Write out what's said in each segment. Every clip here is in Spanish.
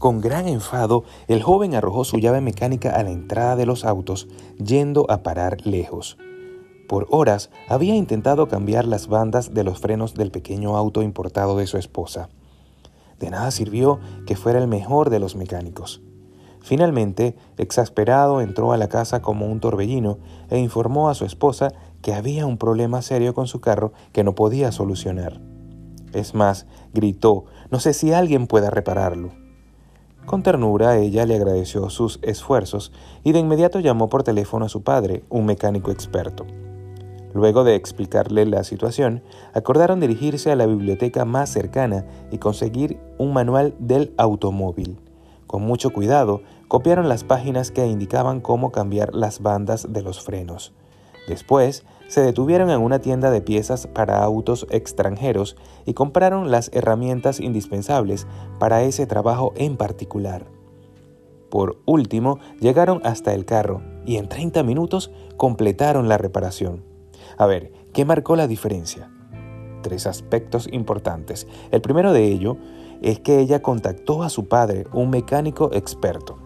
Con gran enfado, el joven arrojó su llave mecánica a la entrada de los autos, yendo a parar lejos. Por horas había intentado cambiar las bandas de los frenos del pequeño auto importado de su esposa. De nada sirvió que fuera el mejor de los mecánicos. Finalmente, exasperado, entró a la casa como un torbellino e informó a su esposa que había un problema serio con su carro que no podía solucionar. Es más, gritó, no sé si alguien pueda repararlo. Con ternura ella le agradeció sus esfuerzos y de inmediato llamó por teléfono a su padre, un mecánico experto. Luego de explicarle la situación, acordaron dirigirse a la biblioteca más cercana y conseguir un manual del automóvil. Con mucho cuidado, copiaron las páginas que indicaban cómo cambiar las bandas de los frenos. Después, se detuvieron en una tienda de piezas para autos extranjeros y compraron las herramientas indispensables para ese trabajo en particular. Por último, llegaron hasta el carro y en 30 minutos completaron la reparación. A ver, ¿qué marcó la diferencia? Tres aspectos importantes. El primero de ello es que ella contactó a su padre, un mecánico experto.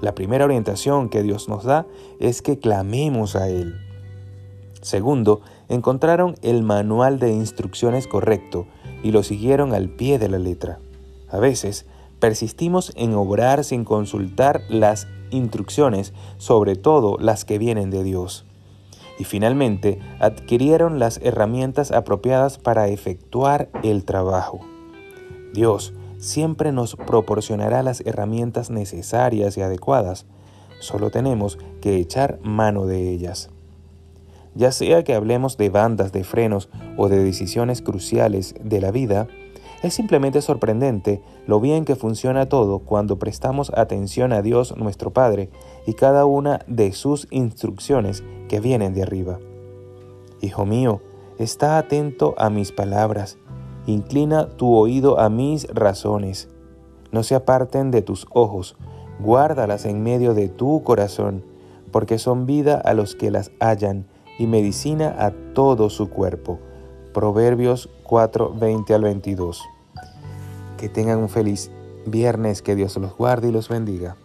La primera orientación que Dios nos da es que clamemos a Él. Segundo, encontraron el manual de instrucciones correcto y lo siguieron al pie de la letra. A veces, persistimos en obrar sin consultar las instrucciones, sobre todo las que vienen de Dios y finalmente adquirieron las herramientas apropiadas para efectuar el trabajo. Dios siempre nos proporcionará las herramientas necesarias y adecuadas, solo tenemos que echar mano de ellas. Ya sea que hablemos de bandas de frenos o de decisiones cruciales de la vida, es simplemente sorprendente lo bien que funciona todo cuando prestamos atención a Dios nuestro Padre y cada una de sus instrucciones que vienen de arriba. Hijo mío, está atento a mis palabras, inclina tu oído a mis razones. No se aparten de tus ojos, guárdalas en medio de tu corazón, porque son vida a los que las hallan y medicina a todo su cuerpo. Proverbios 4, 20 al 22. Que tengan un feliz viernes, que Dios los guarde y los bendiga.